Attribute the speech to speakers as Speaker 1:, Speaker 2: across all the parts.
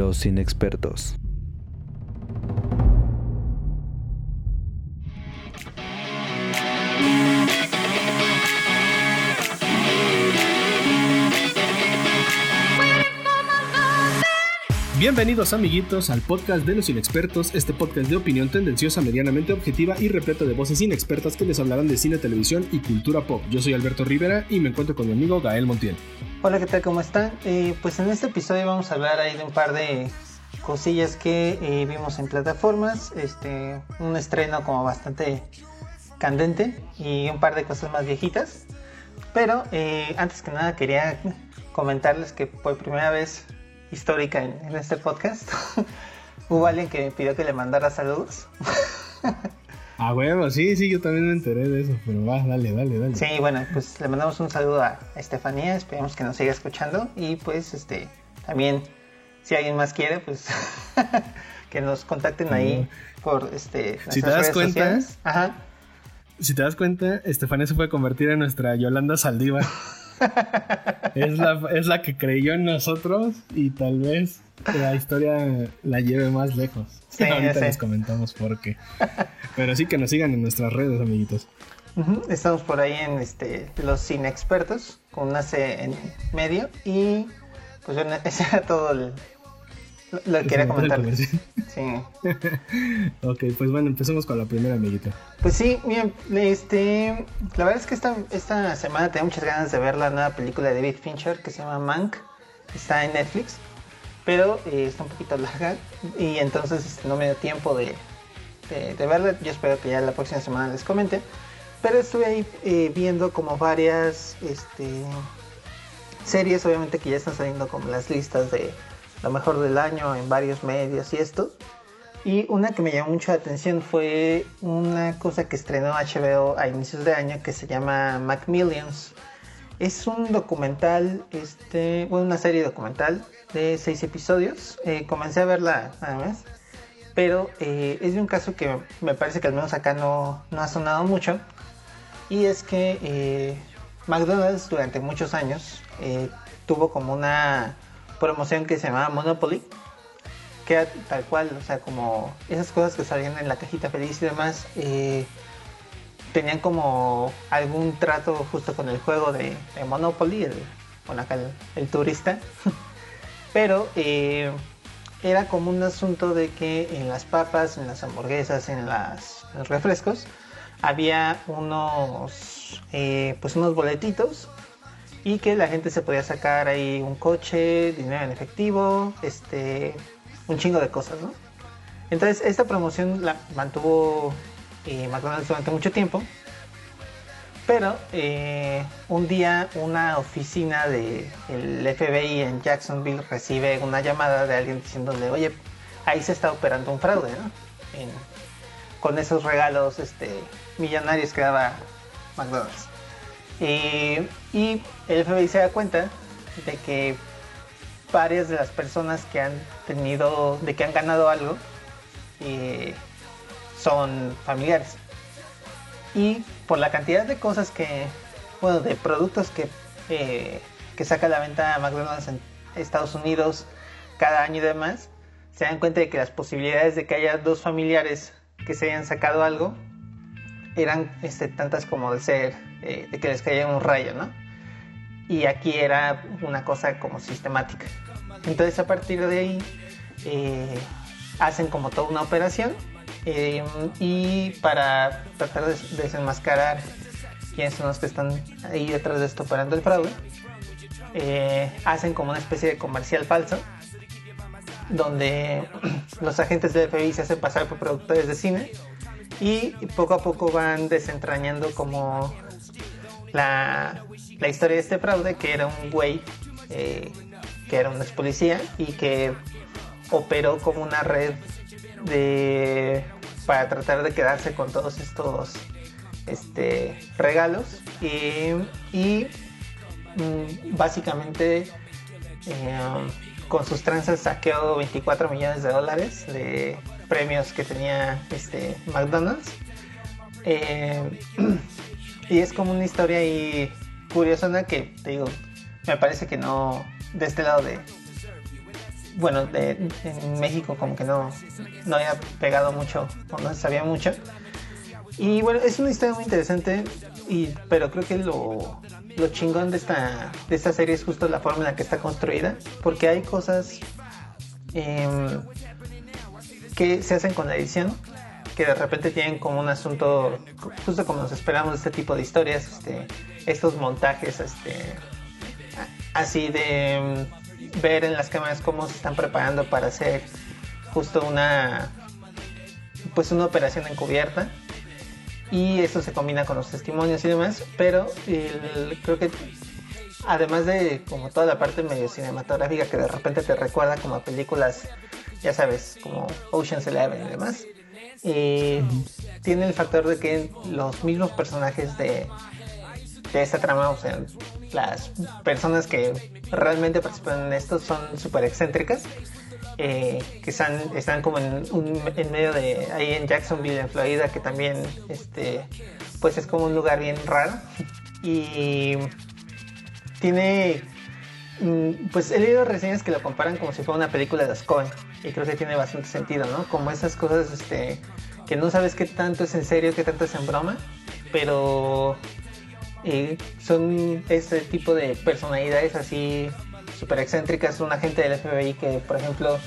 Speaker 1: Los inexpertos.
Speaker 2: Bienvenidos amiguitos al podcast de los inexpertos, este podcast de opinión tendenciosa, medianamente objetiva y repleto de voces inexpertas que les hablarán de cine, televisión y cultura pop. Yo soy Alberto Rivera y me encuentro con mi amigo Gael Montiel.
Speaker 3: Hola, ¿qué tal? ¿Cómo están? Eh, pues en este episodio vamos a hablar ahí de un par de cosillas que eh, vimos en plataformas, este, un estreno como bastante candente y un par de cosas más viejitas. Pero eh, antes que nada quería comentarles que por primera vez histórica en, este podcast. Hubo alguien que me pidió que le mandara saludos.
Speaker 2: Ah, bueno, sí, sí, yo también me enteré de eso, pero va, dale, dale, dale.
Speaker 3: Sí, bueno, pues le mandamos un saludo a Estefanía, esperemos que nos siga escuchando y pues este también si alguien más quiere, pues que nos contacten ahí por este
Speaker 2: Si te das cuenta, Ajá. Si te das cuenta, Estefanía se puede convertir en nuestra Yolanda Saldívar. es, la, es la que creyó en nosotros y tal vez la historia la lleve más lejos. Ahorita les comentamos por qué. Pero sí que nos sigan en nuestras redes, amiguitos.
Speaker 3: Estamos por ahí en este los inexpertos con una C en medio y pues ese era todo el, lo quería comentar. Sí.
Speaker 2: ok, pues bueno, empecemos con la primera amiguita.
Speaker 3: Pues sí, bien, este, la verdad es que esta, esta semana tengo muchas ganas de ver la nueva película de David Fincher que se llama Mank. Está en Netflix, pero eh, está un poquito larga y entonces este, no me dio tiempo de, de, verla. Yo espero que ya la próxima semana les comente. Pero estuve ahí eh, viendo como varias este, series, obviamente que ya están saliendo como las listas de lo mejor del año en varios medios y esto. Y una que me llamó mucho la atención fue una cosa que estrenó HBO a inicios de año que se llama Macmillions. Es un documental, este, una serie documental de seis episodios. Eh, comencé a verla nada más, pero eh, es de un caso que me parece que al menos acá no, no ha sonado mucho. Y es que eh, McDonald's durante muchos años tuvo como una promoción que se llamaba Monopoly, que era tal cual, o sea, como esas cosas que salían en la cajita feliz y demás, tenían como algún trato justo con el juego de, Monopoly, el, acá el, turista, pero eh, era como un asunto de que en las papas, en las hamburguesas, en, los refrescos, había unos, eh, pues unos boletitos y que la gente se podía sacar ahí un coche, dinero en efectivo, este, un chingo de cosas, ¿no? Entonces esta promoción la mantuvo eh, McDonald's durante mucho tiempo, pero eh, un día una oficina del FBI en Jacksonville recibe una llamada de alguien diciéndole, oye, ahí se está operando un fraude, ¿no? con esos regalos este, millonarios que daba McDonald's. Eh, y el FBI se da cuenta de que varias de las personas que han tenido, de que han ganado algo, eh, son familiares. Y por la cantidad de cosas que, bueno, de productos que, eh, que saca a la venta McDonald's en Estados Unidos cada año y demás, se dan cuenta de que las posibilidades de que haya dos familiares que se hayan sacado algo eran este, tantas como de ser, eh, de que les caía un rayo, ¿no? Y aquí era una cosa como sistemática. Entonces a partir de ahí eh, hacen como toda una operación eh, y para tratar de desenmascarar quiénes son los que están ahí detrás de esto operando el fraude, hacen como una especie de comercial falso donde los agentes del FBI se hacen pasar por productores de cine y poco a poco van desentrañando como la, historia de este fraude, que era un güey eh, que era un ex policía y que operó como una red de para tratar de quedarse con todos estos este, regalos y, mm, básicamente eh, con sus tranzas saqueó 24 millones de dólares de premios que tenía este McDonald's. Eh, y es como una historia ahí curiosa que te digo, me parece que no, de este lado de, bueno, en México como que no, no había pegado mucho, o no se sabía mucho. Y bueno, es una historia muy interesante, y, pero creo que lo, lo chingón de esta, de esta serie es justo la forma en la que está construida, porque hay cosas em, que se hacen con la edición, que de repente tienen como un asunto, justo como nos esperamos de este tipo de historias, este, estos montajes, este, así de em, ver en las cámaras cómo se están preparando para hacer justo una pues una operación encubierta. Y esto se combina con los testimonios y demás pero creo que además de como toda la parte medio cinematográfica que de repente te recuerda como a películas ya sabes como Ocean's Eleven y demás y tiene el factor de que los mismos personajes de de esta trama, o sea, las personas que realmente participan en esto son súper excéntricas, eh, que están, están como en, un, en medio de ahí en Jacksonville, en Florida, que también este, pues es como un lugar bien raro. Y tiene, mm, pues he leído reseñas que lo comparan como si fuera una película de los y creo que tiene bastante sentido, ¿no? Como esas cosas este, que no sabes qué tanto es en serio, qué tanto es en broma, pero son ese tipo de personalidades así súper excéntricas. Un agente del FBI que, por ejemplo,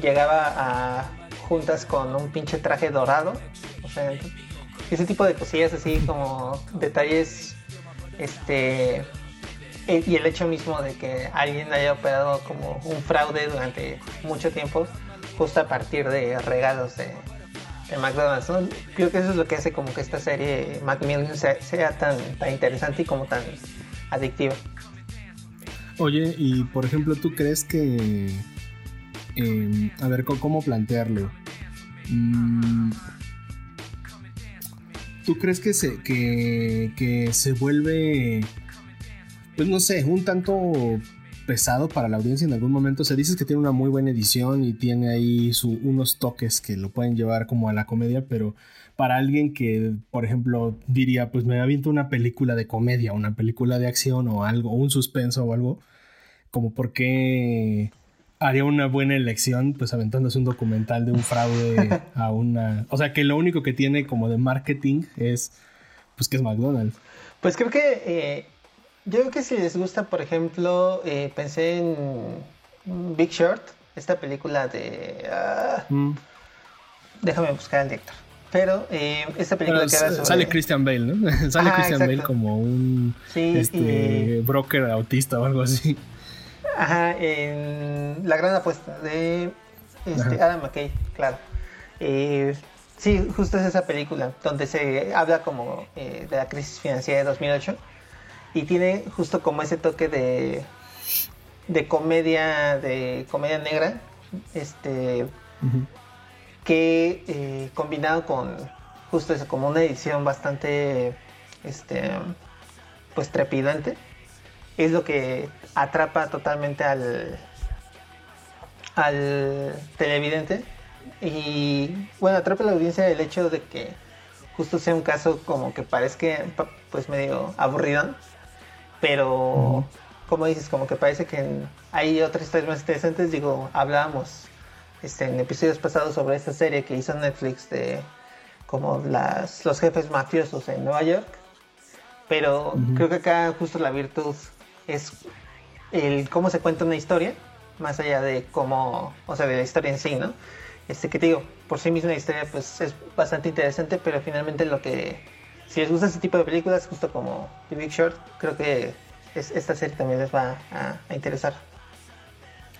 Speaker 3: llegaba a juntas con un pinche traje dorado. O sea, ese tipo de cosillas así como detalles. Este. E, y el hecho mismo de que alguien haya operado como un fraude durante mucho tiempo, justo a partir de regalos de, McDonald's. Creo que eso es lo que hace como que esta serie Macmillan sea, tan, tan interesante y como tan adictiva.
Speaker 2: Oye, y por ejemplo, ¿tú crees que... Em, a ver, ¿cómo plantearlo? Mm, ¿Tú crees que se, que, que se vuelve, pues no sé, un tanto pesado para la audiencia en algún momento. se dice que tiene una muy buena edición y tiene ahí unos toques que lo pueden llevar como a la comedia, pero para alguien que, por ejemplo, diría, pues me aviento una película de comedia, una película de acción o algo, un suspenso o algo, como por qué haría una buena elección, pues aventándose un documental de un fraude a una... O sea, que lo único que tiene como de marketing es, pues que es McDonald's.
Speaker 3: Pues creo que... Eh, yo creo que si les gusta, por ejemplo, eh, pensé en Big Short, esta película de... Ah, mm. Déjame buscar al director. Pero eh, esta película que
Speaker 2: habla sobre... Sale Christian Bale, ¿no? sale Christian Bale como un este, broker autista o algo así.
Speaker 3: Ajá, en La Gran Apuesta de este, Adam McKay, claro. Eh, sí, justo es esa película donde se habla como de la crisis financiera de 2008 y tiene justo como ese toque de de comedia de comedia negra este que eh, combinado con justo eso como una edición bastante este pues trepidante es lo que atrapa totalmente al al televidente. Y bueno atrapa a la audiencia el hecho de que justo sea un caso como que parezca pues medio aburrido pero, como dices, como que parece que hay otras historias más interesantes. Digo, hablábamos este, en episodios pasados sobre esta serie que hizo Netflix de como las, los jefes mafiosos en Nueva York. Pero creo que acá justo la virtud es el cómo se cuenta una historia, más allá de cómo, o sea, de la historia en sí, ¿no? Este que te digo, por sí misma la historia pues es bastante interesante, pero finalmente lo que si les gusta ese tipo de películas, justo como The Big Short, creo que esta serie también les va a, interesar.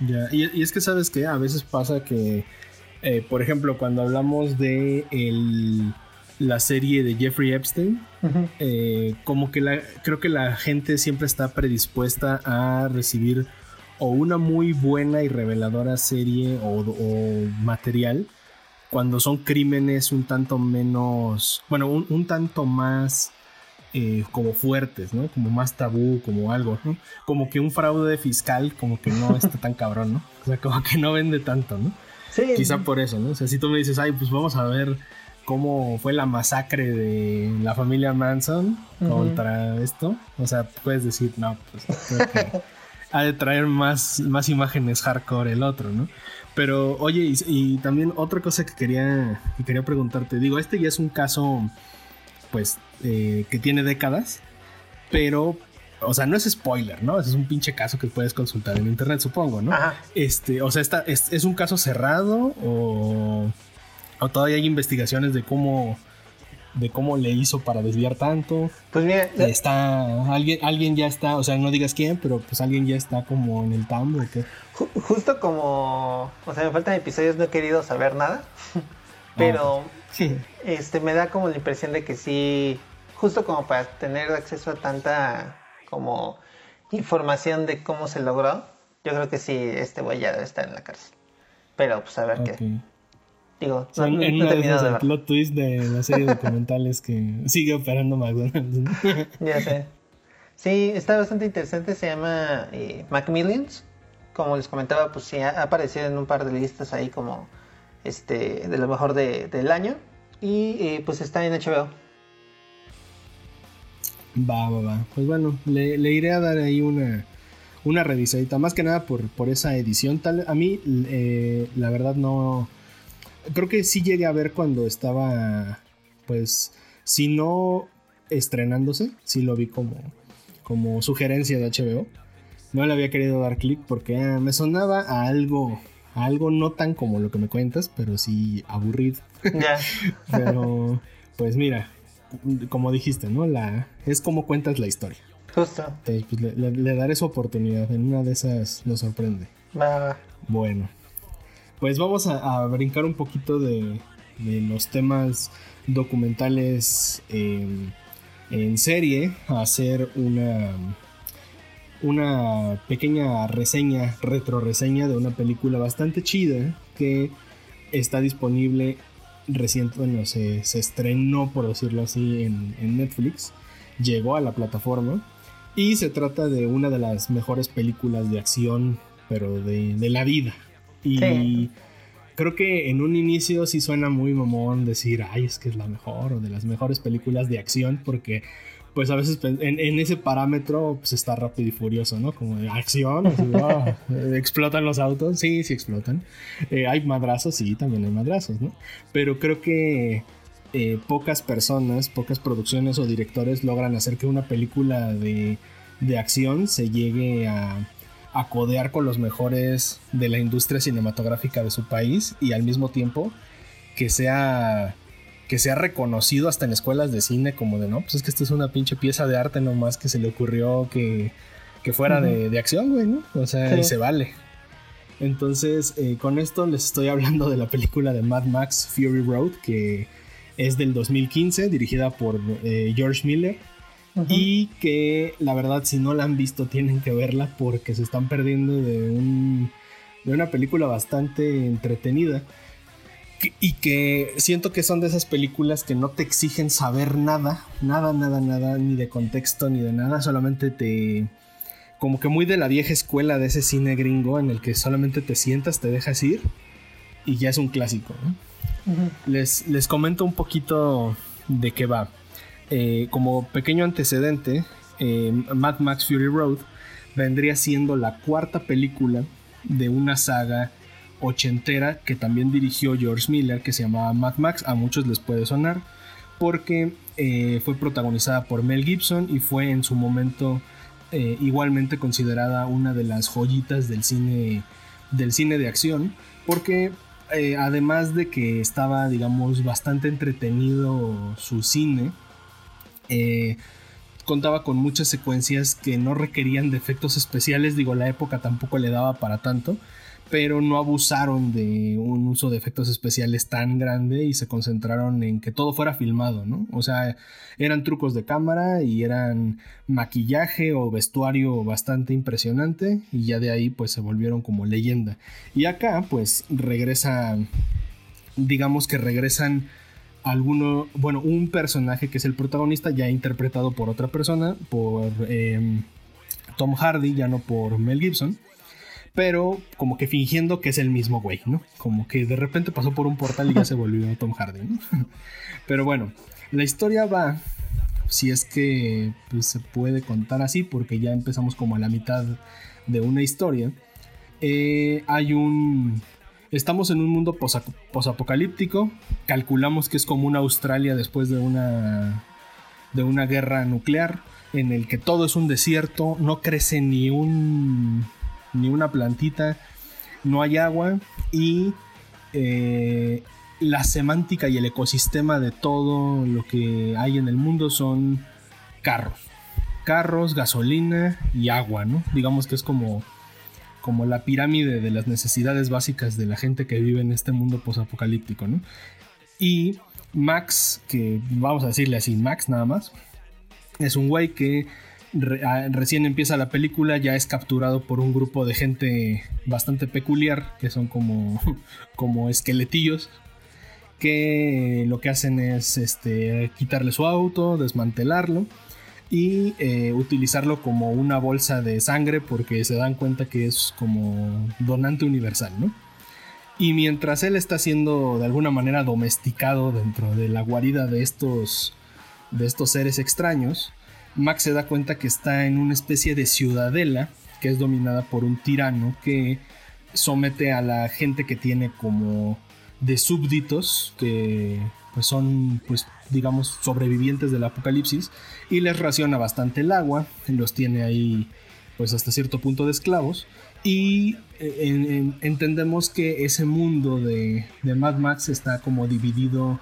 Speaker 2: Ya, y, es que sabes que a veces pasa que, eh, por ejemplo, cuando hablamos de la serie de Jeffrey Epstein, eh, como que la, creo que la gente siempre está predispuesta a recibir o una muy buena y reveladora serie o material cuando son crímenes un tanto menos, bueno, un, tanto más eh, como fuertes, ¿no? Como más tabú, como algo, ¿no? Como que un fraude fiscal como que no está tan cabrón, ¿no? O sea, como que no vende tanto, ¿no? Sí. Quizá por eso, ¿no? O sea, si tú me dices, ay, pues vamos a ver cómo fue la masacre de la familia Manson contra esto, o sea, puedes decir, no, pues creo que ha de traer más, más imágenes hardcore el otro, ¿no? Pero oye, y, también otra cosa que quería, que quería preguntarte, digo, este ya es un caso, pues, eh, que tiene décadas, pero, o sea, no es spoiler, ¿no? Es un pinche caso que puedes consultar en internet, supongo, ¿no? Este, o sea, está, es, es un caso cerrado o, o todavía hay investigaciones de cómo de cómo le hizo para desviar tanto.
Speaker 3: Pues mira,
Speaker 2: está alguien alguien ya está, o sea, no digas quién, pero pues alguien ya está como en el tambo que
Speaker 3: justo como, o sea, me faltan episodios, no he querido saber nada, pero sí. este me da como la impresión de que sí, justo como para tener acceso a tanta como información de cómo se logró, yo creo que sí este güey ya debe estar en la cárcel. Pero pues a ver qué Digo,
Speaker 2: no, en, en una de el plot twist de la serie documentales que sigue operando McDonald's.
Speaker 3: ya sé. Sí, está bastante interesante. Se llama eh, Macmillions. Como les comentaba, pues sí, ha aparecido en un par de listas ahí como este de lo mejor de, del año. Y eh, pues está en HBO.
Speaker 2: Va, va, va. Pues bueno, le, le iré a dar ahí una, una revisadita. Más que nada por, por esa edición. Tal, a mí, eh, la verdad, no creo que sí llegué a ver cuando estaba, pues, si no estrenándose, sí lo vi como, como sugerencia de HBO. No le había querido dar clic porque ah, me sonaba a algo, a algo no tan como lo que me cuentas, pero sí aburrido. pero, pues mira, como dijiste, ¿no? La, es como cuentas la historia.
Speaker 3: Justo.
Speaker 2: Entonces, pues, le, daré su oportunidad. En una de esas nos sorprende.
Speaker 3: Va.
Speaker 2: Bueno. Pues vamos a, brincar un poquito de, los temas documentales en, serie, a hacer una, una pequeña reseña, retro reseña de una película bastante chida que está disponible recientemente, bueno, se, estrenó, por decirlo así, en, Netflix, llegó a la plataforma y se trata de una de las mejores películas de acción, pero de la vida, y creo que en un inicio sí suena muy mamón decir, ay, es que es la mejor o de las mejores películas de acción, porque pues a veces en, ese parámetro pues está rápido y furioso, ¿no? Como de acción, ah, explotan los autos, sí, sí explotan. Eh, hay madrazos, sí, también hay madrazos, ¿no? Pero creo que eh, pocas personas, pocas producciones o directores logran hacer que una película de, de acción se llegue a a codear con los mejores de la industria cinematográfica de su país y al mismo tiempo que sea que sea reconocido hasta en escuelas de cine como de no, pues es que esta es una pinche pieza de arte nomás que se le ocurrió que, que fuera de, acción, güey, ¿no? O sea, y se vale. Entonces, eh, con esto les estoy hablando de la película de Mad Max Fury Road, que es del 2015, dirigida por eh, George Miller y que la verdad si no la han visto tienen que verla porque se están perdiendo de, un, de una película bastante entretenida y que siento que son de esas películas que no te exigen saber nada, nada, nada, nada, ni de contexto ni de nada, solamente te... como que muy de la vieja escuela de ese cine gringo en el que solamente te sientas, te dejas ir y ya es un clásico. les, les comento un poquito de qué va. Eh, como pequeño antecedente, eh, Mad Max Fury Road vendría siendo la cuarta película de una saga ochentera que también dirigió George Miller, que se llamaba Mad Max. A muchos les puede sonar, porque eh, fue protagonizada por Mel Gibson y fue en su momento igualmente considerada una de las joyitas del cine, del cine de acción, porque además de que estaba, digamos, bastante entretenido su cine, eh, contaba con muchas secuencias que no requerían de efectos especiales, digo, la época tampoco le daba para tanto, pero no abusaron de un uso de efectos especiales tan grande y se concentraron en que todo fuera filmado, ¿no? O sea, eran trucos de cámara y eran maquillaje o vestuario bastante impresionante y ya de ahí pues se volvieron como leyenda. Y acá pues regresa, digamos que regresan alguno, bueno, un personaje que es el protagonista ya interpretado por otra persona, por em, Tom Hardy, ya no por Mel Gibson, pero como que fingiendo que es el mismo güey, ¿no? Como que de repente pasó por un portal y ya se volvió Tom Hardy, ¿no? Pero bueno, la historia va si es que pues, se puede contar así, porque ya empezamos como a la mitad de una historia. Eh, hay un... Estamos en un mundo posapocalíptico. Calculamos que es como una Australia después de una, de una guerra nuclear, en el que todo es un desierto, no crece ni un ni una plantita, no hay agua y eh, la semántica y el ecosistema de todo lo que hay en el mundo son carros. Carros, gasolina y agua, ¿no? Digamos que es como, como la pirámide de las necesidades básicas de la gente que vive en este mundo posapocalíptico, ¿no? Y Max, que vamos a decirle así, Max nada más, es un güey que Ah, recién empieza la película, ya es capturado por un grupo de gente bastante peculiar, que son como, como esqueletillos, que lo que hacen es este, quitarle su auto, desmantelarlo y eh, utilizarlo como una bolsa de sangre porque se dan cuenta que es como donante universal, ¿no? Y mientras él está siendo de alguna manera domesticado dentro de la guarida de estos, de estos seres extraños, Max se da cuenta que está en una especie de ciudadela que es dominada por un tirano que somete a la gente que tiene como de súbditos que pues son pues digamos sobrevivientes del apocalipsis y les raciona bastante el agua, los tiene ahí pues hasta cierto punto de esclavos. Y eh, entendemos que ese mundo de, de Mad Max está como dividido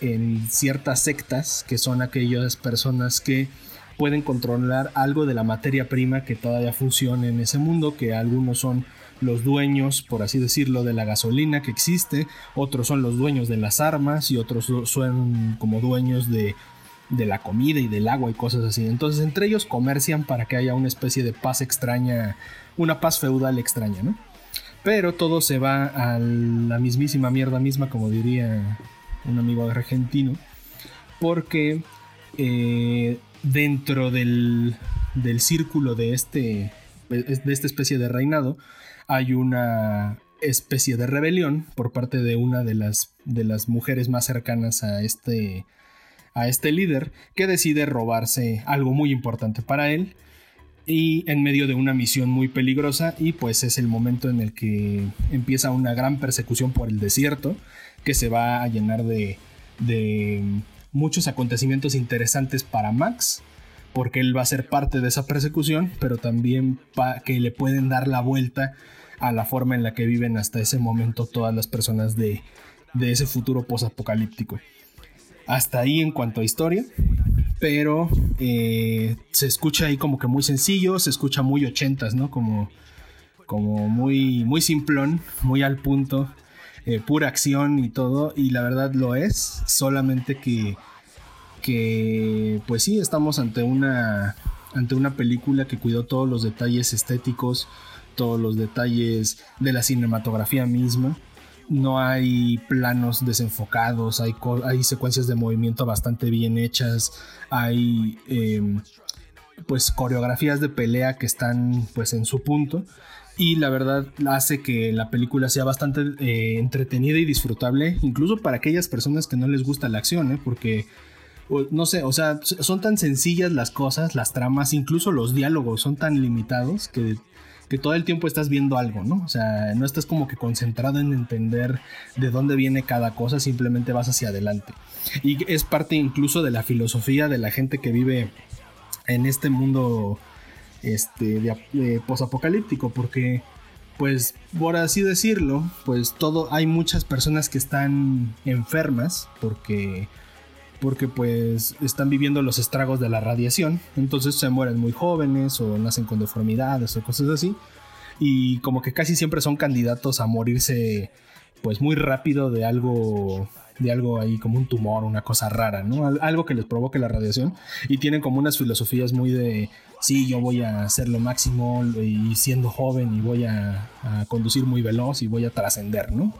Speaker 2: en ciertas sectas que son aquellas personas que pueden controlar algo de la materia prima que todavía funciona en ese mundo, que algunos son los dueños, por así decirlo, de la gasolina que existe, otros son los dueños de las armas y otros son como dueños de, de la comida y del agua y cosas así. Entonces entre ellos comercian para que haya una especie de paz extraña, una paz feudal extraña, ¿no? Pero todo se va a la mismísima mierda misma, como diría un amigo argentino, porque eh, dentro del, círculo de, este, de esta especie de reinado hay una especie de rebelión por parte de una de las, de las mujeres más cercanas a este, a este líder que decide robarse algo muy importante para él y en medio de una misión muy peligrosa y pues es el momento en el que empieza una gran persecución por el desierto que se va a llenar de, de muchos acontecimientos interesantes para Max, porque él va a ser parte de esa persecución, pero también que le pueden dar la vuelta a la forma en la que viven hasta ese momento todas las personas de, ese futuro posapocalíptico. Hasta ahí en cuanto a historia, pero eh, se escucha ahí como que muy sencillo, se escucha muy ochentas, ¿no? Como, como muy, muy simplón, muy al punto. Eh, pura acción y todo, y la verdad lo es, solamente que, que pues sí, estamos ante una, ante una película que cuidó todos los detalles estéticos, todos los detalles de la cinematografía misma. No hay planos desenfocados, hay, hay secuencias de movimiento bastante bien hechas, hay em, pues coreografías de pelea que están pues en su punto y la verdad hace que la película sea bastante eh, entretenida y disfrutable, incluso para aquellas personas que no les gusta la acción, ¿eh? porque no sé, o sea, son tan sencillas las cosas, las tramas, incluso los diálogos son tan limitados que, que todo el tiempo estás viendo algo, ¿no? O sea, no estás como que concentrado en entender de dónde viene cada cosa, simplemente vas hacia adelante. Y es parte incluso de la filosofía de la gente que vive en este mundo este, de, posapocalíptico, porque, pues, por así decirlo, pues todo, hay muchas personas que están enfermas porque, porque pues están viviendo los estragos de la radiación, entonces se mueren muy jóvenes o nacen con deformidades o cosas así, y como que casi siempre son candidatos a morirse pues muy rápido de algo de algo ahí como un tumor, una cosa rara, ¿no? Algo que les provoque la radiación y tienen como unas filosofías muy de, sí, yo voy a hacer lo máximo y siendo joven y voy a, conducir muy veloz y voy a trascender, ¿no?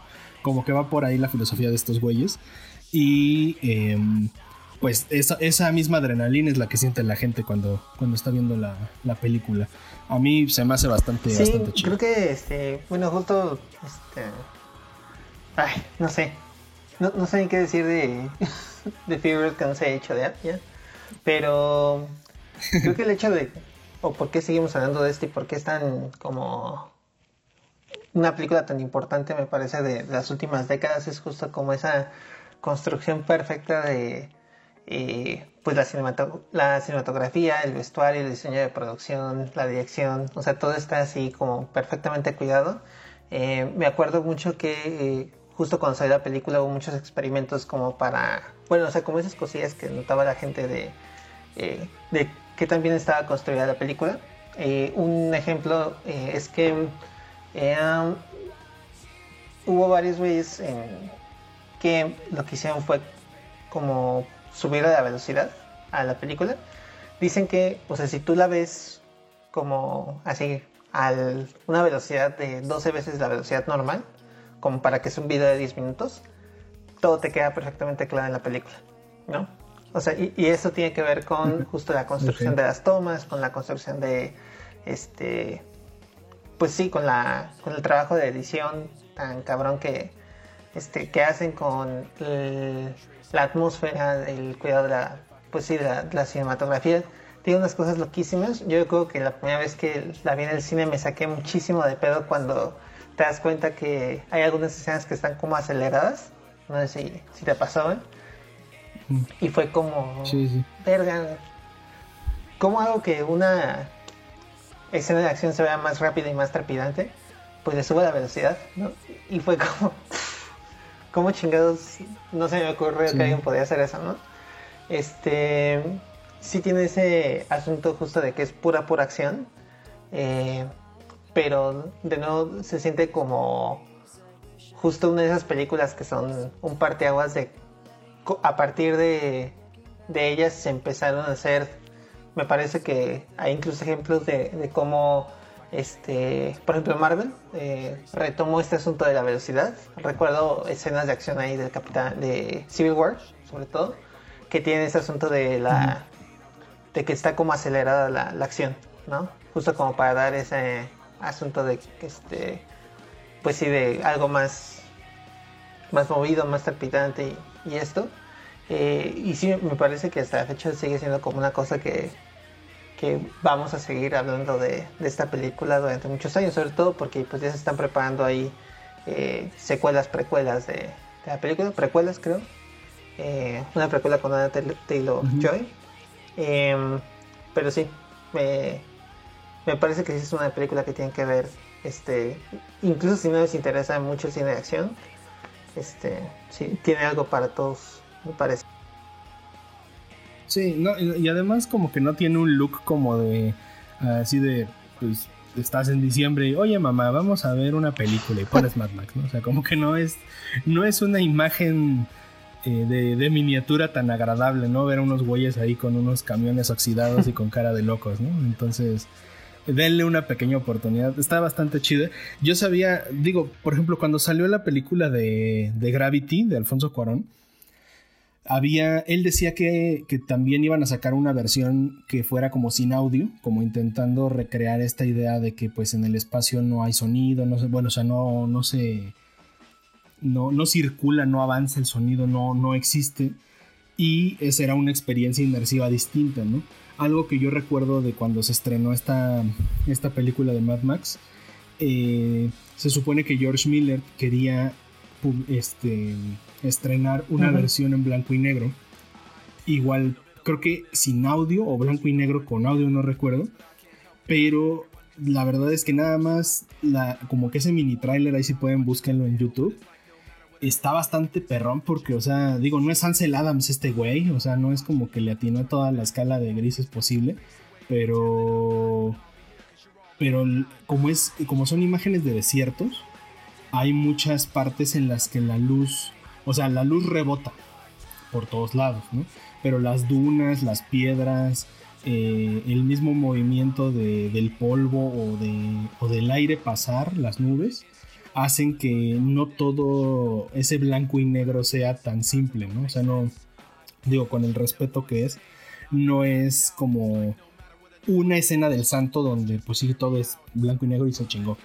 Speaker 2: Como que va por ahí la filosofía de estos güeyes y... Em, pues esa, esa, misma adrenalina es la que siente la gente cuando, cuando está viendo la, película. A mí se me hace bastante, sí, bastante
Speaker 3: chido. Creo que, este, bueno, justo, este, ay, no sé, no, no sé ni qué decir de, de Fever que no se ha hecho de ya. Pero creo que el hecho de, o por qué seguimos hablando de esto y por qué es tan como una película tan importante, me parece, de, las últimas décadas, es justo como esa construcción perfecta de eh, pues la, la cinematografía, el vestuario, el diseño de producción, la dirección, o sea, todo está así como perfectamente cuidado. Eh, me acuerdo mucho que eh, justo cuando salió la película hubo muchos experimentos como para, bueno, o sea, como esas cosillas que notaba la gente de, de que también estaba construida la película. un ejemplo es que hubo varios güeyes que lo que hicieron fue como subir la velocidad a la película. Dicen que, o sea, si tú la ves como así a una velocidad de 12 veces la velocidad normal, como para que sea un video de 10 minutos, todo te queda perfectamente claro en la película, ¿no? O sea, y, eso tiene que ver con justo la construcción de las tomas, con la construcción de, este, pues sí, con la con el trabajo de edición tan cabrón que este que hacen con la atmósfera, el cuidado de la pues sí, de la, cinematografía. Tiene unas cosas loquísimas. Yo creo que la primera vez que la vi en el cine me saqué muchísimo de pedo cuando te das cuenta que hay algunas escenas que están como aceleradas. No sé si, si te pasó, ¿eh? Y fue como...
Speaker 2: Sí, sí.
Speaker 3: Verga. ¿Cómo hago que una escena de acción se vea más rápida y más trepidante, pues le subo la velocidad, ¿no? Y fue como, ¿cómo chingados? No se me ocurre que alguien podía hacer eso, ¿no? Este, sí tiene ese asunto justo de que es pura, pura acción, eh, pero de nuevo se siente como justo una de esas películas que son un parteaguas de a partir de, de ellas se empezaron a hacer me parece que hay incluso ejemplos de, cómo, este, por ejemplo, Marvel eh, retomó este asunto de la velocidad. Recuerdo escenas de acción ahí del Capitán de Civil War, sobre todo, que tiene ese asunto de la, de que está como acelerada la, acción, ¿no? Justo como para dar ese asunto de, este, pues sí, de algo más, más movido, más trepidante y, esto. Eh, y sí, me parece que hasta la fecha sigue siendo como una cosa que que vamos a seguir hablando de, esta película durante muchos años, sobre todo porque pues ya se están preparando ahí eh, secuelas, precuelas de, la película, precuelas creo, eh, una precuela con Anna Taylor Joy, em, pero sí, me, parece que sí es una película que tiene que ver, este, incluso si no les interesa mucho el cine de acción, este, sí, tiene algo para todos, me parece.
Speaker 2: Sí, no, y además como que no tiene un look como de así de pues estás en diciembre y oye mamá, vamos a ver una película y pones Mad Max, ¿no? O sea, como que no es no es una imagen eh, de, miniatura tan agradable, ¿no? Ver a unos güeyes ahí con unos camiones oxidados y con cara de locos, ¿no? Entonces, denle una pequeña oportunidad. Está bastante chida. Yo sabía, digo, por ejemplo, cuando salió la película de, de Gravity de Alfonso Cuarón, había, él decía que, también iban a sacar una versión que fuera como sin audio, como intentando recrear esta idea de que pues en el espacio no hay sonido, no sé, bueno, o sea, no, no se, no, no circula, no avanza el sonido, no, no existe. Y esa era una experiencia inmersiva distinta, ¿no? Algo que yo recuerdo de cuando se estrenó esta, esta película de Mad Max, eh, se supone que George Miller quería este, estrenar una versión en blanco y negro. Igual, creo que sin audio o blanco y negro con audio, no recuerdo. Pero la verdad es que nada más, la, como que ese mini trailer, ahí si pueden búsquenlo en YouTube. Está bastante perrón porque, o sea, digo, no es Ansel Adams este güey, o sea, no es como que le atinó toda la escala de grises posible, pero pero como es como son imágenes de desiertos, hay muchas partes en las que la luz o sea, la luz rebota por todos lados, ¿no? Pero las dunas, las piedras, eh, el mismo movimiento del polvo o, de, o del aire pasar, las nubes, hacen que no todo ese blanco y negro sea tan simple, ¿no? O sea, no, digo, con el respeto que es, no es como una escena del santo donde pues sí todo es blanco y negro y se chingó,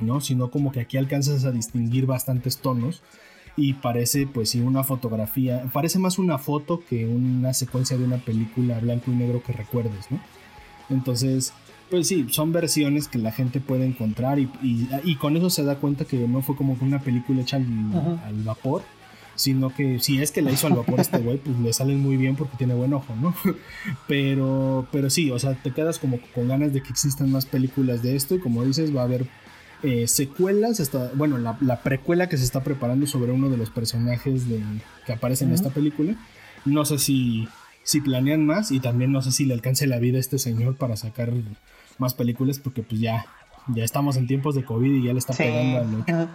Speaker 2: ¿no? Sino como que aquí alcanzas a distinguir bastantes tonos y parece pues sí una fotografía, parece más una foto que una secuencia de una película blanco y negro que recuerdes, ¿no? Entonces, pues sí, son versiones que la gente puede encontrar y, y, con eso se da cuenta que no fue como una película hecha al, vapor, sino que si es que la hizo al vapor este güey, pues le salen muy bien porque tiene buen ojo, ¿no? Pero, pero sí, o sea, te quedas como con ganas de que existan más películas de esto y como dices, va a haber eh, secuelas, hasta, bueno, la, precuela que se está preparando sobre uno de los personajes de, que aparece en esta película. No sé si, si planean más y también no sé si le alcance la vida a este señor para sacar más películas porque pues ya, ya estamos en tiempos de COVID y ya le está pegando a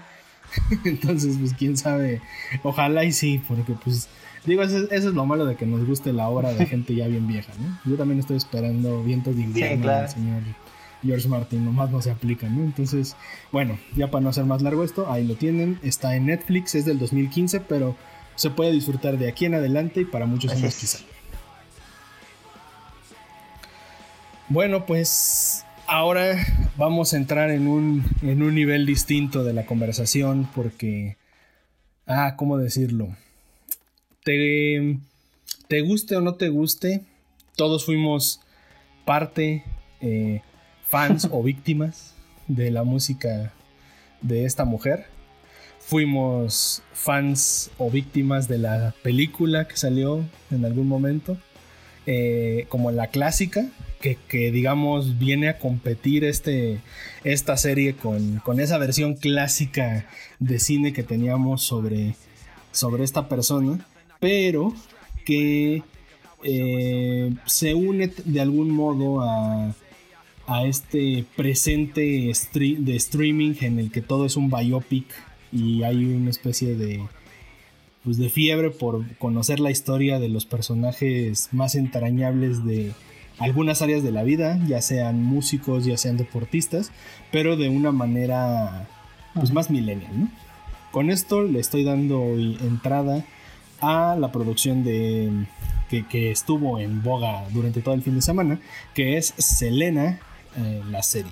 Speaker 2: Entonces, pues quién sabe. Ojalá y sí, porque pues digo, eso, es lo malo de que nos guste la obra de gente ya bien vieja, ¿no? Yo también estoy esperando Vientos de invierno del señor George Martin, nomás no se aplica, ¿no? Entonces, bueno, ya para no hacer más largo esto, ahí lo tienen, está en Netflix, es del 2015, pero se puede disfrutar de aquí en adelante y para muchos años quizá. Bueno, pues ahora vamos a entrar en un, en un nivel distinto de la conversación porque, ah, ¿cómo decirlo? Te, te guste o no te guste, todos fuimos parte eh, fans o víctimas de la música de esta mujer. Fuimos fans o víctimas de la película que salió en algún momento, eh, como la clásica, que, digamos viene a competir este, esta serie con, esa versión clásica de cine que teníamos sobre, sobre esta persona, pero que eh, se une de algún modo a a este presente de streaming en el que todo es un biopic y hay una especie de pues de fiebre por conocer la historia de los personajes más entrañables de algunas áreas de la vida, ya sean músicos, ya sean deportistas, pero de una manera pues más millennial, ¿no? Con esto le estoy dando entrada a la producción de que, que estuvo en boga durante todo el fin de semana, que es Selena la serie.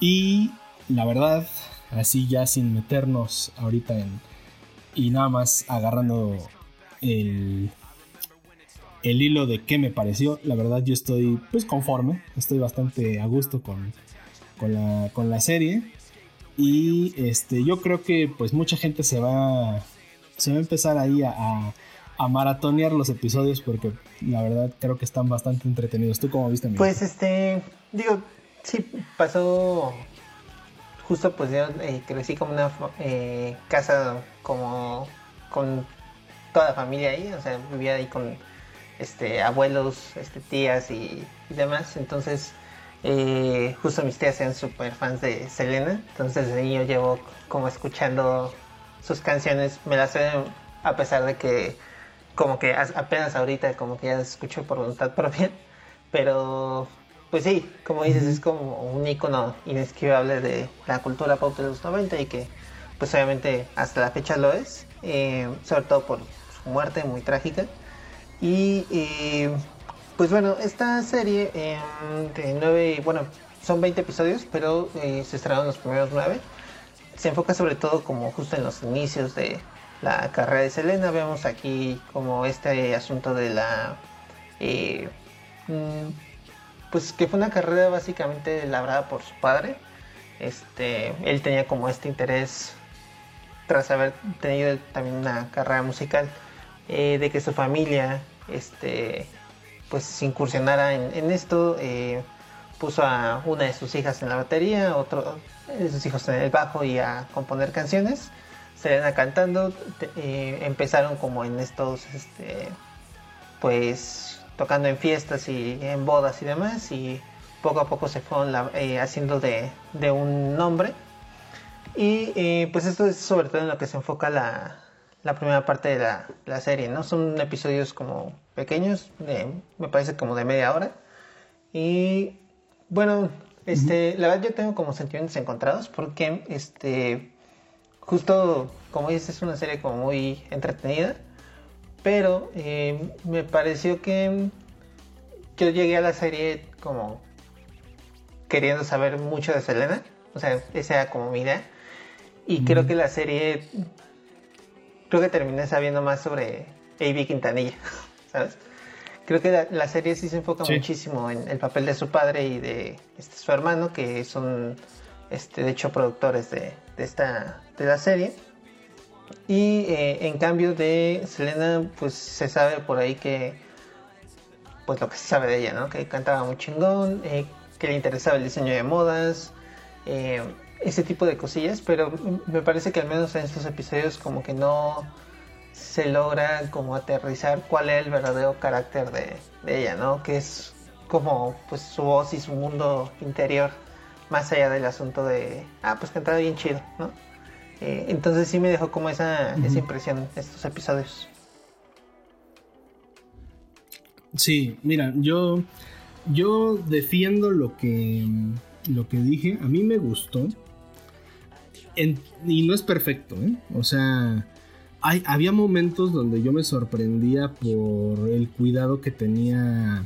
Speaker 2: Y la verdad, así ya sin meternos ahorita en... Y nada más agarrando el, el hilo de qué me pareció, la verdad yo estoy pues conforme, estoy bastante a gusto con, con, la, con la serie. Y este, yo creo que pues mucha gente se va, se va a empezar ahí a maratonear los episodios porque la verdad creo que están bastante entretenidos. ¿Tú cómo viste?
Speaker 3: Pues este, digo, sí, pasó justo pues yo eh, crecí como una eh, casa como con toda la familia ahí, o sea, vivía ahí con este abuelos, este tías y, demás, entonces eh, justo mis tías eran super fans de Selena, entonces desde niño llevo como escuchando sus canciones, me las sé a pesar de que como que apenas ahorita como que ya escucho por voluntad propia, pero pues sí, como dices, es como un icono inesquivable de la cultura pop de los 90 y que pues obviamente hasta la fecha lo es, eh, sobre todo por su muerte muy trágica. Y eh, pues bueno, esta serie de nueve, bueno, son 20 episodios, pero eh, se estrenaron los primeros nueve. Se enfoca sobre todo como justo en los inicios de la carrera de Selena. Vemos aquí como este asunto de la... Mm, pues que fue una carrera básicamente labrada por su padre. Este, él tenía como este interés tras haber tenido también una carrera musical eh, de que su familia este pues incursionara en, esto eh, puso a una de sus hijas en la batería otro de sus hijos en el bajo y a componer canciones Selena cantando eh, empezaron como en estos este pues tocando en fiestas y en bodas y demás y poco a poco se fueron eh, haciendo de, un nombre. Y eh, pues esto es sobre todo en lo que se enfoca la, primera parte de la, serie, ¿no? Son episodios como pequeños, me parece como de media hora. Y bueno, este, la verdad yo tengo como sentimientos encontrados porque este justo como dices es una serie como muy entretenida pero eh, me pareció que yo llegué a la serie como queriendo saber mucho de Selena. O sea, esa era como mi idea. Y creo que la serie creo que terminé sabiendo más sobre A.B. Quintanilla, ¿sabes? Creo que la, serie sí se enfoca muchísimo en el papel de su padre y de este, su hermano, que son, este, de hecho, productores de, esta, de la serie. Y eh, en cambio de Selena, pues se sabe por ahí que, pues lo que se sabe de ella, ¿no? Que cantaba muy chingón, eh, que le interesaba el diseño de modas, eh, ese tipo de cosillas, pero me parece que al menos en estos episodios como que no se logra como aterrizar cuál es el verdadero carácter de, ella, ¿no? Que es como pues su voz y su mundo interior, más allá del asunto de, ah, pues cantaba bien chido, ¿no? Eh, entonces sí me dejó como esa, esa impresión estos episodios.
Speaker 2: Sí, mira, yo, yo defiendo lo que, lo que dije. A mí me gustó. y no es perfecto, ¿eh? O sea, hay, había momentos donde yo me sorprendía por el cuidado que tenía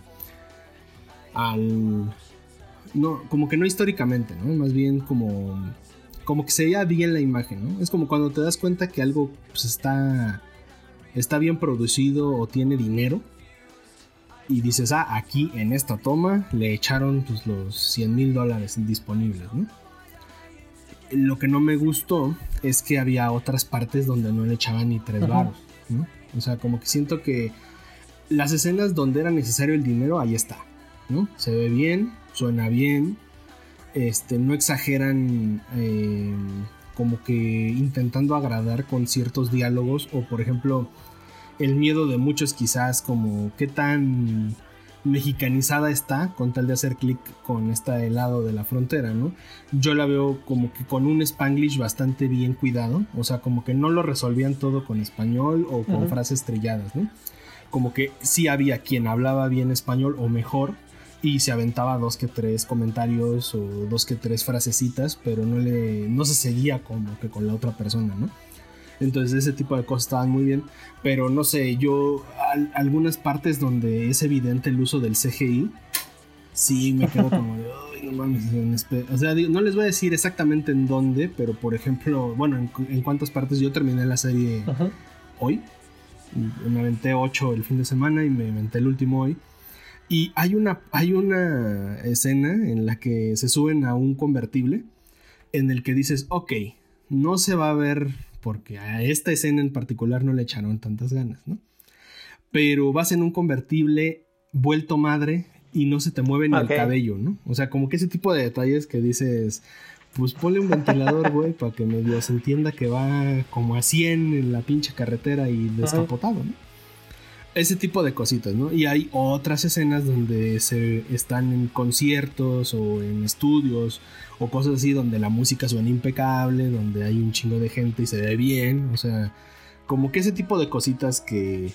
Speaker 2: al... No, como que no históricamente, ¿no? Más bien como como que se veía bien la imagen, ¿no? Es como cuando te das cuenta que algo pues, está, está bien producido o tiene dinero y dices, ah, aquí en esta toma le echaron pues, los 100 mil dólares disponibles, ¿no? Lo que no me gustó es que había otras partes donde no le echaban ni tres baros, ¿no? O sea, como que siento que las escenas donde era necesario el dinero, ahí está, ¿no? Se ve bien, suena bien, este, no exageran eh, como que intentando agradar con ciertos diálogos o por ejemplo el miedo de muchos quizás como qué tan mexicanizada está con tal de hacer clic con este lado de la frontera, ¿no? Yo la veo como que con un spanglish bastante bien cuidado, o sea, como que no lo resolvían todo con español o con frases estrelladas, ¿no? Como que sí había quien hablaba bien español o mejor, y se aventaba dos que tres comentarios o dos que tres frasecitas, pero no le no se seguía como que con la otra persona, ¿no? Entonces ese tipo de cosas estaban muy bien, pero no sé, yo algunas partes donde es evidente el uso del CGI, sí me quedo como de, Ay, no mames, o sea, no les voy a decir exactamente en dónde, pero por ejemplo, bueno, en, cuántas partes yo terminé la serie hoy, me aventé ocho el fin de semana y me aventé el último hoy. Y hay una, hay una escena en la que se suben a un convertible en el que dices, ok, no se va a ver porque a esta escena en particular no le echaron tantas ganas, ¿no? Pero vas en un convertible vuelto madre y no se te mueve ni el cabello, ¿no? O sea, como que ese tipo de detalles que dices, pues ponle un ventilador, güey, para que medio se entienda que va como a 100 en la pinche carretera y descapotado, ¿no? Ese tipo de cositas, ¿no? Y hay otras escenas donde se están en conciertos o en estudios o cosas así donde la música suena impecable, donde hay un chingo de gente y se ve bien, o sea, como que ese tipo de cositas que,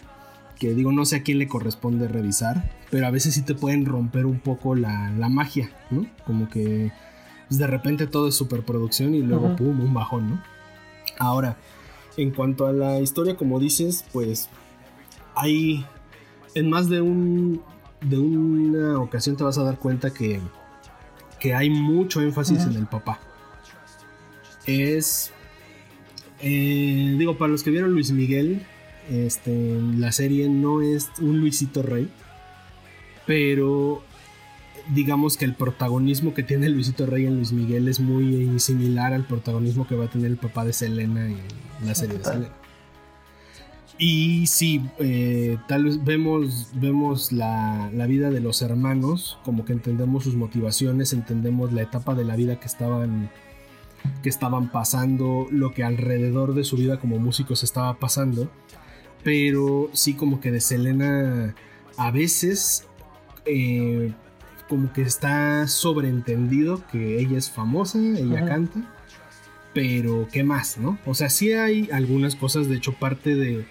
Speaker 2: que digo, no sé a quién le corresponde revisar, pero a veces sí te pueden romper un poco la, magia, ¿no? Como que pues, de repente todo es superproducción y luego, pum, un bajón, ¿no? Ahora, en cuanto a la historia, como dices, pues hay en más de un de una ocasión te vas a dar cuenta que que hay mucho énfasis en el papá. Es eh, digo para los que vieron Luis Miguel, este la serie no es un Luisito Rey, pero digamos que el protagonismo que tiene Luisito Rey en Luis Miguel es muy similar al protagonismo que va a tener el papá de Selena en la serie de Selena. Y sí, eh, tal vez vemos, vemos la, vida de los hermanos, como que entendemos sus motivaciones, entendemos la etapa de la vida que estaban, que estaban pasando, lo que alrededor de su vida como músicos estaba pasando. Pero sí, como que de Selena a veces eh, como que está sobreentendido que ella es famosa, ella canta, pero ¿qué más, no? O sea, sí hay algunas cosas, de hecho parte de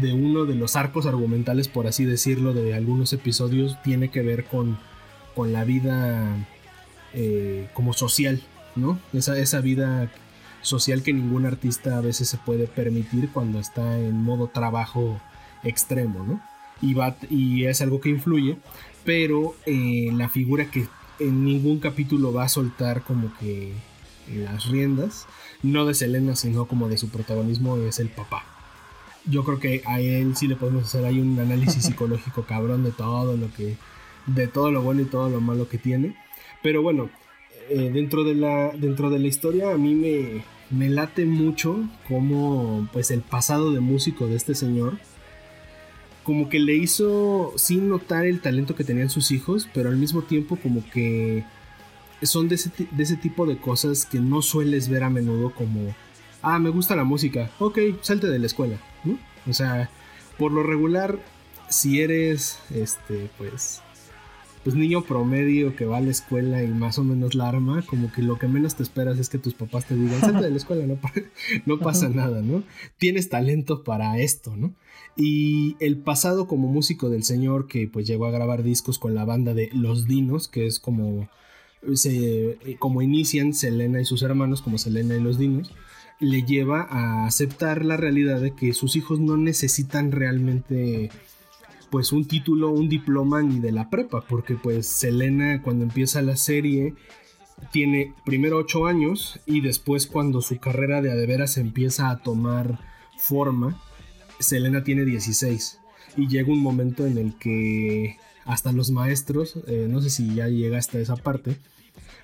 Speaker 2: de uno de los arcos argumentales, por así decirlo, de algunos episodios tiene que ver con, con la vida eh, como social, ¿no? Esa, esa vida social que ningún artista a veces se puede permitir cuando está en modo trabajo extremo, ¿no? Y, va, y es algo que influye, pero eh, la figura que en ningún capítulo va a soltar como que las riendas, no de Selena, sino como de su protagonismo, es el papá. Yo creo que a él sí le podemos hacer ahí un análisis psicológico cabrón de todo lo que, de todo lo bueno y todo lo malo que tiene. Pero bueno, eh, dentro, de la, dentro de la historia a mí me, me late mucho como pues el pasado de músico de este señor como que le hizo sin notar el talento que tenían sus hijos, pero al mismo tiempo como que son de ese, de ese tipo de cosas que no sueles ver a menudo como, ah, me gusta la música, ok, salte de la escuela. O sea, por lo regular, si eres, este, pues, pues niño promedio que va a la escuela y más o menos la arma, como que lo que menos te esperas es que tus papás te digan, salte de la escuela, no, no pasa nada, ¿no? Tienes talento para esto, ¿no? Y el pasado como músico del señor que pues llegó a grabar discos con la banda de Los Dinos, que es como, se, como inician Selena y sus hermanos, como Selena y los Dinos, le lleva a aceptar la realidad de que sus hijos no necesitan realmente pues un título, un diploma ni de la prepa, porque pues Selena cuando empieza la serie tiene primero 8 años y después cuando su carrera de adeveras empieza a tomar forma, Selena tiene 16 y llega un momento en el que hasta los maestros, eh, no sé si ya llega hasta esa parte,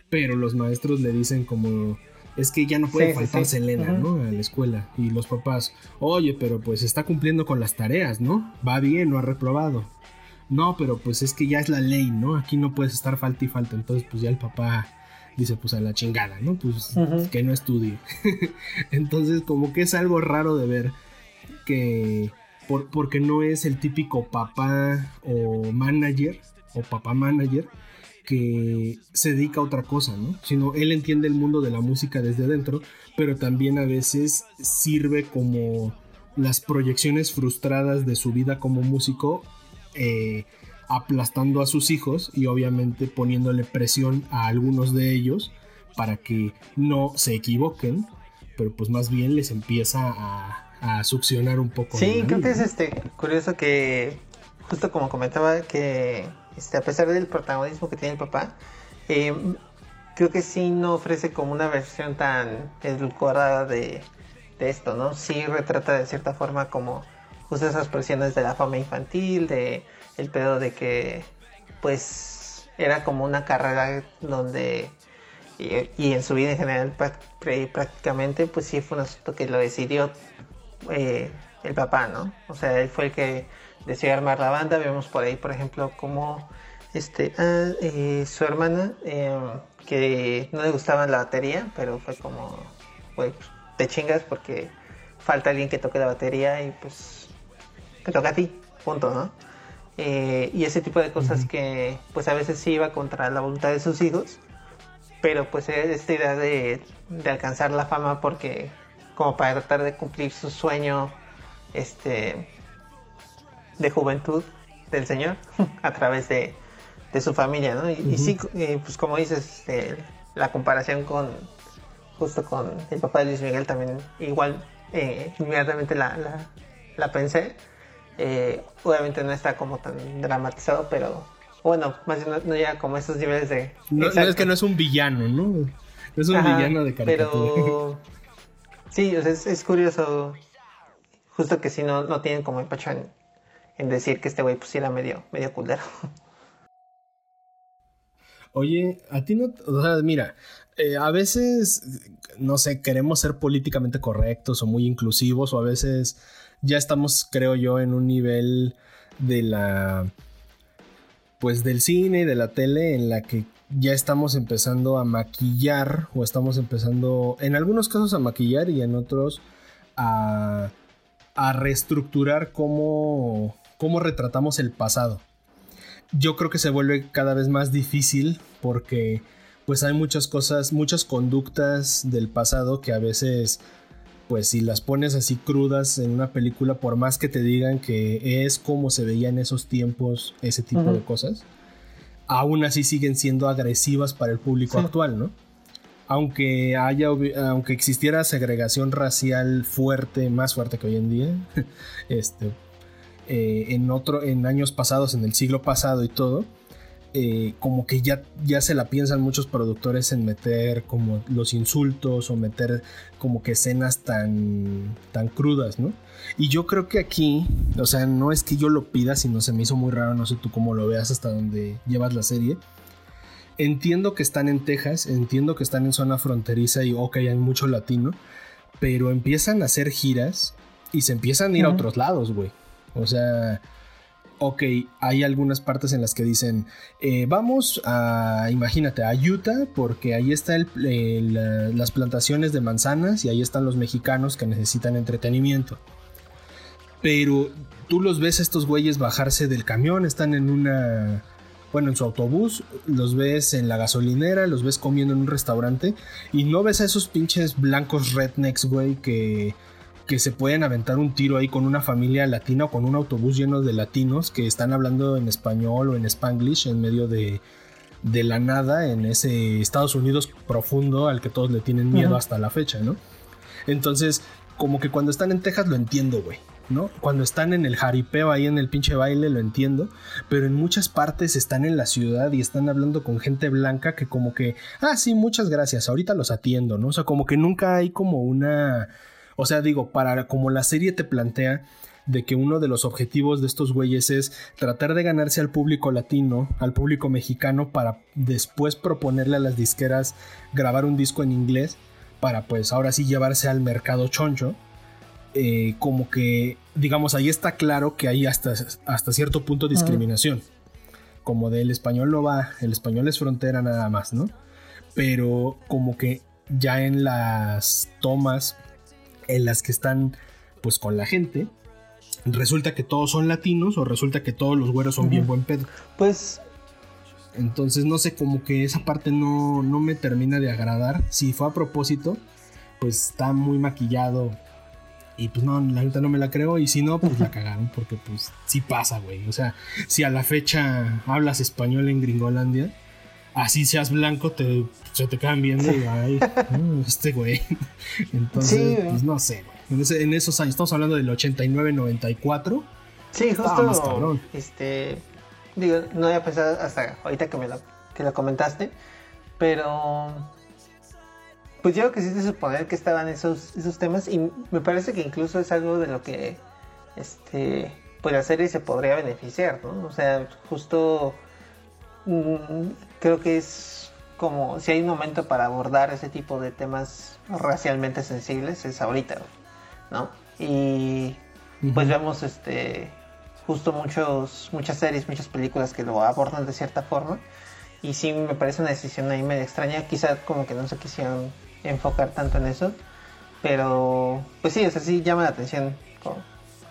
Speaker 2: pero los maestros le dicen como es que ya no puede faltar Selena, ¿no? A la escuela. Y los papás, oye, pero pues está cumpliendo con las tareas, ¿no? Va bien, no ha reprobado. No, pero pues es que ya es la ley, ¿no? Aquí no puedes estar falta y falta. Entonces, pues ya el papá dice, pues a la chingada, ¿no? Pues que no estudie. Entonces, como que es algo raro de ver que... Por, porque no es el típico papá o manager o papá manager que se dedica a otra cosa, ¿no? Sino él entiende el mundo de la música desde dentro, pero también a veces sirve como las proyecciones frustradas de su vida como músico, eh, aplastando a sus hijos y obviamente poniéndole presión a algunos de ellos para que no se equivoquen, pero pues más bien les empieza a, succionar un poco.
Speaker 3: Sí, creo que es este curioso que justo como comentaba que este, a pesar del protagonismo que tiene el papá, eh, creo que sí no ofrece como una versión tan edulcorada de, esto, ¿no? Sí retrata de cierta forma como justo esas presiones de la fama infantil, de el pedo de que pues era como una carrera donde y, en su vida en general prácticamente pues sí fue un asunto que lo decidió eh, el papá, ¿no? O sea, él fue el que decidió armar la banda. Vemos por ahí, por ejemplo, como este, ah, eh, su hermana, em, que no le gustaba la batería, pero fue como, güey, pues, te chingas porque falta alguien que toque la batería y pues que toca a ti, punto, ¿no? Eh, y ese tipo de cosas que pues a veces sí iba contra la voluntad de sus hijos, pero pues esta idea de, de alcanzar la fama porque como para tratar de cumplir su sueño este de juventud del Señor a través de, su familia, ¿no? Y, sí, eh, pues como dices, este, la comparación con justo con el papá de Luis Miguel también igual eh, inmediatamente la, la, pensé. Eh, obviamente no está como tan dramatizado, pero bueno, más bien no, llega como esos niveles de...
Speaker 2: No, es que no es un villano, ¿no? es un villano de caricatura. Pero
Speaker 3: sí, es, es curioso justo que si no, no tienen como empacho en, en decir que este güey pues era medio, medio culero.
Speaker 2: Oye, a ti no, o sea, mira, eh, a veces, no sé, queremos ser políticamente correctos o muy inclusivos o a veces ya estamos, creo yo, en un nivel de la, pues del cine y de la tele en la que ya estamos empezando a maquillar o estamos empezando, en algunos casos a maquillar y en otros a reestructurar cómo cómo retratamos el pasado. Yo creo que se vuelve cada vez más difícil porque pues hay muchas cosas, muchas conductas del pasado que a veces pues si las pones así crudas en una película, por más que te digan que es como se veía en esos tiempos ese tipo de cosas, aún así siguen siendo agresivas para el público actual, ¿no? Aunque haya, aunque existiera segregación racial fuerte, más fuerte que hoy en día, este, eh, en, otro, en años pasados, en el siglo pasado y todo, eh, como que ya, ya se la piensan muchos productores en meter como los insultos o meter como que escenas tan, tan crudas, ¿no? Y yo creo que aquí, o sea, no es que yo lo pida, sino se me hizo muy raro, no sé tú cómo lo veas hasta donde llevas la serie. Entiendo que están en Texas, entiendo que están en zona fronteriza y ok, hay mucho latino, pero empiezan a hacer giras y se empiezan a ir a otros lados, güey. O sea, ok, hay algunas partes en las que dicen, eh, vamos a, imagínate, a Utah, porque ahí están las plantaciones de manzanas y ahí están los mexicanos que necesitan entretenimiento. Pero tú los ves a estos güeyes bajarse del camión, están en una, bueno, en su autobús, los ves en la gasolinera, los ves comiendo en un restaurante y no ves a esos pinches blancos rednecks, güey, que que se pueden aventar un tiro ahí con una familia latina o con un autobús lleno de latinos que están hablando en español o en spanglish en medio de, de la nada en ese Estados Unidos profundo al que todos le tienen miedo hasta la fecha, ¿no? Entonces, como que cuando están en Texas lo entiendo, güey. ¿no? Cuando están en el jaripeo ahí en el pinche baile lo entiendo, pero en muchas partes están en la ciudad y están hablando con gente blanca que como que, ah, sí, muchas gracias, ahorita los atiendo, ¿no? O sea, como que nunca hay como una o sea, digo, para como la serie te plantea de que uno de los objetivos de estos güeyes es tratar de ganarse al público latino, al público mexicano, para después proponerle a las disqueras grabar un disco en inglés, para pues ahora sí llevarse al mercado choncho. Eh, como que, digamos, ahí está claro que hay hasta, hasta cierto punto discriminación. Como del español no va, el español es frontera nada más, ¿no? Pero como que ya en las tomas en las que están pues con la gente, resulta que todos son latinos o resulta que todos los güeros son bien buen pedo.
Speaker 3: Pues...
Speaker 2: Entonces no sé, como que esa parte no, no me termina de agradar. Si fue a propósito, pues está muy maquillado. Y pues no, la neta no me la creo. Y si no, pues la cagaron. Porque pues sí pasa, güey. O sea, si a la fecha hablas español en Gringolandia, así seas blanco, te, se te quedan viendo y ay, este güey. Entonces, pues no sé, güey. En, esos años, estamos hablando del 89-94.
Speaker 3: Sí, justo. Este, digo, no había pensado hasta ahorita que me lo, que lo comentaste, pero pues yo creo que sí de suponer que estaban esos, esos temas y me parece que incluso es algo de lo que este pues la serie se podría beneficiar, ¿no? O sea, justo mm, creo que es como si hay un momento para abordar ese tipo de temas racialmente sensibles es ahorita, ¿no? Y pues vemos este justo muchos muchas series, muchas películas que lo abordan de cierta forma. Y sí me parece una decisión ahí medio extraña, quizá como que no se quisieron enfocar tanto en eso, pero pues sí, o sea, sí llama la atención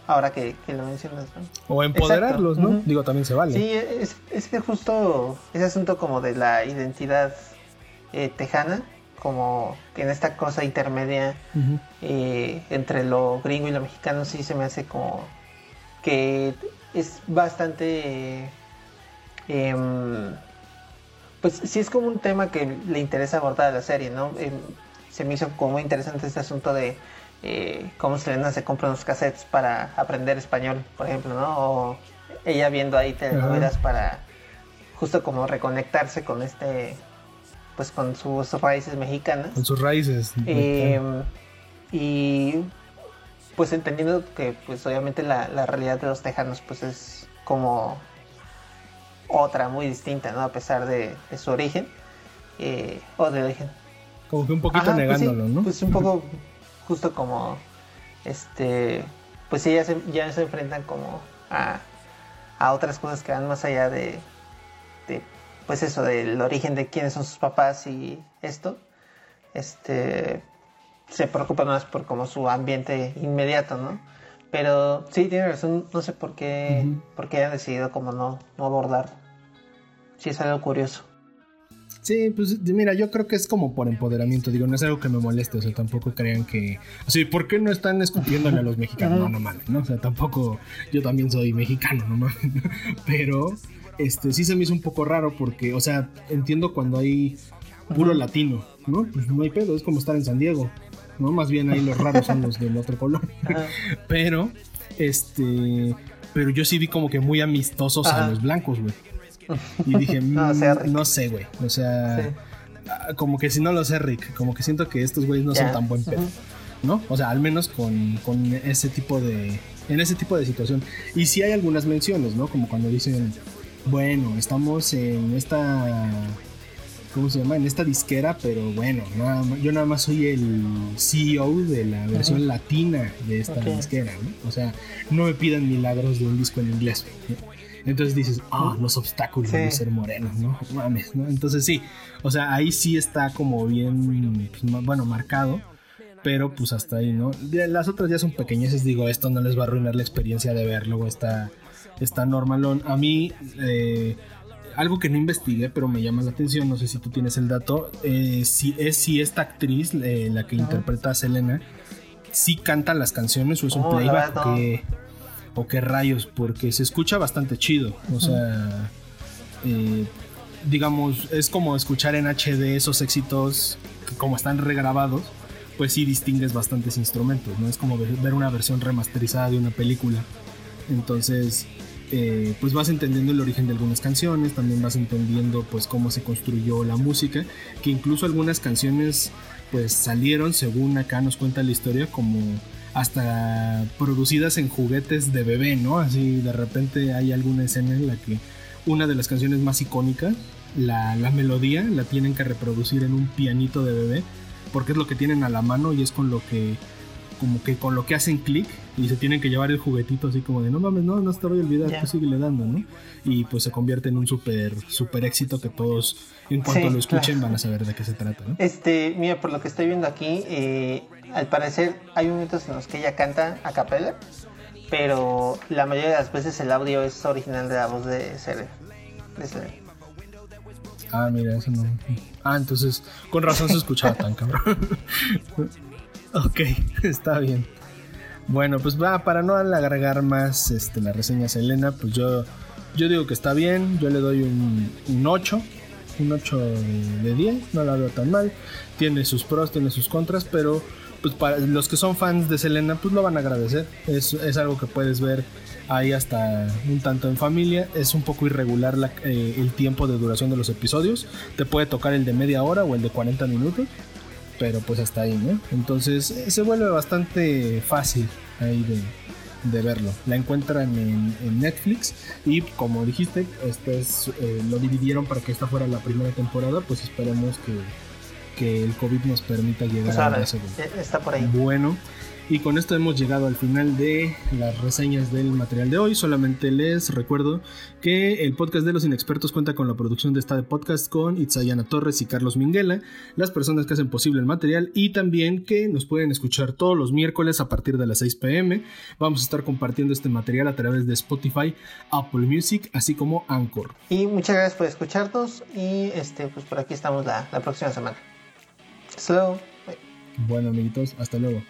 Speaker 3: ahora que, lo mencionas.
Speaker 2: O empoderarlos, ¿no? Digo, también se vale.
Speaker 3: Sí, es, que justo ese asunto como de la identidad eh, tejana, como en esta cosa intermedia eh, entre lo gringo y lo mexicano, sí se me hace como que es bastante... Em, pues sí es como un tema que le interesa abordar a la serie, ¿no? Em, se me hizo como muy interesante este asunto de eh, cómo Selena se compra unos cassettes para aprender español, por ejemplo, ¿no? O ella viendo ahí telenovelas para justo como reconectarse con este, pues con sus raíces mexicanas.
Speaker 2: Con sus raíces.
Speaker 3: Em, y pues entendiendo que pues obviamente la, realidad de los tejanos pues es como otra muy distinta, ¿no? A pesar de, su origen. Eh, o de origen.
Speaker 2: Como que un poquito pues negándolo, ¿no?
Speaker 3: Pues un poco justo como este pues sí ya se, ya se enfrentan como a, a otras cosas que van más allá de, de pues eso del origen de quiénes son sus papás y esto. Este se preocupan más por como su ambiente inmediato no pero sí tiene razón no sé por qué por qué han decidido como no no abordar. Sí es algo curioso
Speaker 2: Sí, pues mira, yo creo que es como por empoderamiento, digo, no es algo que me moleste, o sea, tampoco crean que, o sea, ¿por qué no están escupiéndole a los mexicanos? No, no mames, ¿no? O sea, tampoco, yo también soy mexicano, no mames, pero, este, sí se me hizo un poco raro porque, o sea, entiendo cuando hay puro latino, ¿no? Pues no hay pedo, es como estar en San Diego, ¿no? Más bien ahí los raros son los del otro color, pero, este, pero yo sí vi como que muy amistosos a los blancos, güey. Y dije, no, mm, sé, güey. O sea, ah, como que si no lo sé, Rick, como que siento que estos güeyes no son tan buen pedo. ¿No? O sea, al menos con, con ese tipo de. En ese tipo de situación. Y sí hay algunas menciones, ¿no? Como cuando dicen, bueno, estamos en esta ¿cómo se llama? En esta disquera, pero bueno, yo nada más soy el CEO de la versión latina de esta disquera, ¿no? O sea, no me pidan milagros de un disco en inglés. Entonces dices, ah, los obstáculos de ser moreno, ¿no? Mames, ¿no? Entonces sí, o sea, ahí sí está como bien, pues, bueno, marcado, pero pues hasta ahí, ¿no? Las otras ya son pequeñeces, digo, esto no les va a arruinar la experiencia de verlo, está, está normalón. A mí, eh, algo que no investigué, pero me llama la atención, no sé si tú tienes el dato, eh, si es si esta actriz, eh, la que interpreta a Selena, si canta las canciones o es un oh, playback o, qué, rayos, porque se escucha bastante chido, o sea, eh, digamos, es como escuchar en HD esos éxitos que como están regrabados, pues sí distingues bastantes instrumentos, ¿no? Es como ver una versión remasterizada de una película. Entonces, eh, pues vas entendiendo el origen de algunas canciones, también vas entendiendo pues cómo se construyó la música, que incluso algunas canciones pues salieron, según acá nos cuenta la historia, como hasta producidas en juguetes de bebé, ¿no? Así de repente hay alguna escena en la que una de las canciones más icónicas, la, la melodía, la tienen que reproducir en un pianito de bebé, porque es lo que tienen a la mano y es con lo que como que con lo que hacen clic y se tienen que llevar el juguetito así como de no mames, no, no te voy a olvidar, yeah. sigue dando, ¿no? Y pues se convierte en un súper super éxito que todos en cuanto lo escuchen van a saber de qué se trata, ¿no?
Speaker 3: Este, mira, por lo que estoy viendo aquí, eh, al parecer hay momentos en los que ella canta a capella, pero la mayoría de las veces el audio es original de la voz de Sere.
Speaker 2: Ah, mira, eso no. Ah, entonces con razón se escuchaba tan cabrón. Ok, está bien. Bueno, pues va, para no alargar más este, la reseña Selena, pues yo, yo digo que está bien, yo le doy un, un 8, un 8 de 10, no la veo tan mal, tiene sus pros, tiene sus contras, pero pues para los que son fans de Selena, pues lo van a agradecer, es, es algo que puedes ver ahí hasta un tanto en familia, es un poco irregular eh, el tiempo de duración de los episodios, te puede tocar el de media hora o el de 40 minutos, pero pues hasta ahí, ¿no? Entonces se vuelve bastante fácil ahí de, verlo. La encuentran en, Netflix y como dijiste, este es, eh, lo dividieron para que esta fuera la primera temporada, pues esperemos que, que el COVID nos permita llegar pues, a la segunda.
Speaker 3: Eh, está por ahí.
Speaker 2: Bueno. Y con esto hemos llegado al final de las reseñas del material de hoy. Solamente les recuerdo que el podcast de los inexpertos cuenta con la producción de esta podcast con Itzayana Torres y Carlos Minguela, las personas que hacen posible el material y también que nos pueden escuchar todos los miércoles a partir de las 6 pm. Vamos a estar compartiendo este material a través de Spotify, Apple Music, así como Anchor.
Speaker 3: Y muchas gracias por escucharnos y este pues por aquí estamos la, la próxima semana. Hasta luego.
Speaker 2: Bueno amiguitos, hasta luego.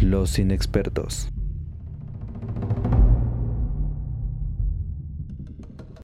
Speaker 1: Los inexpertos.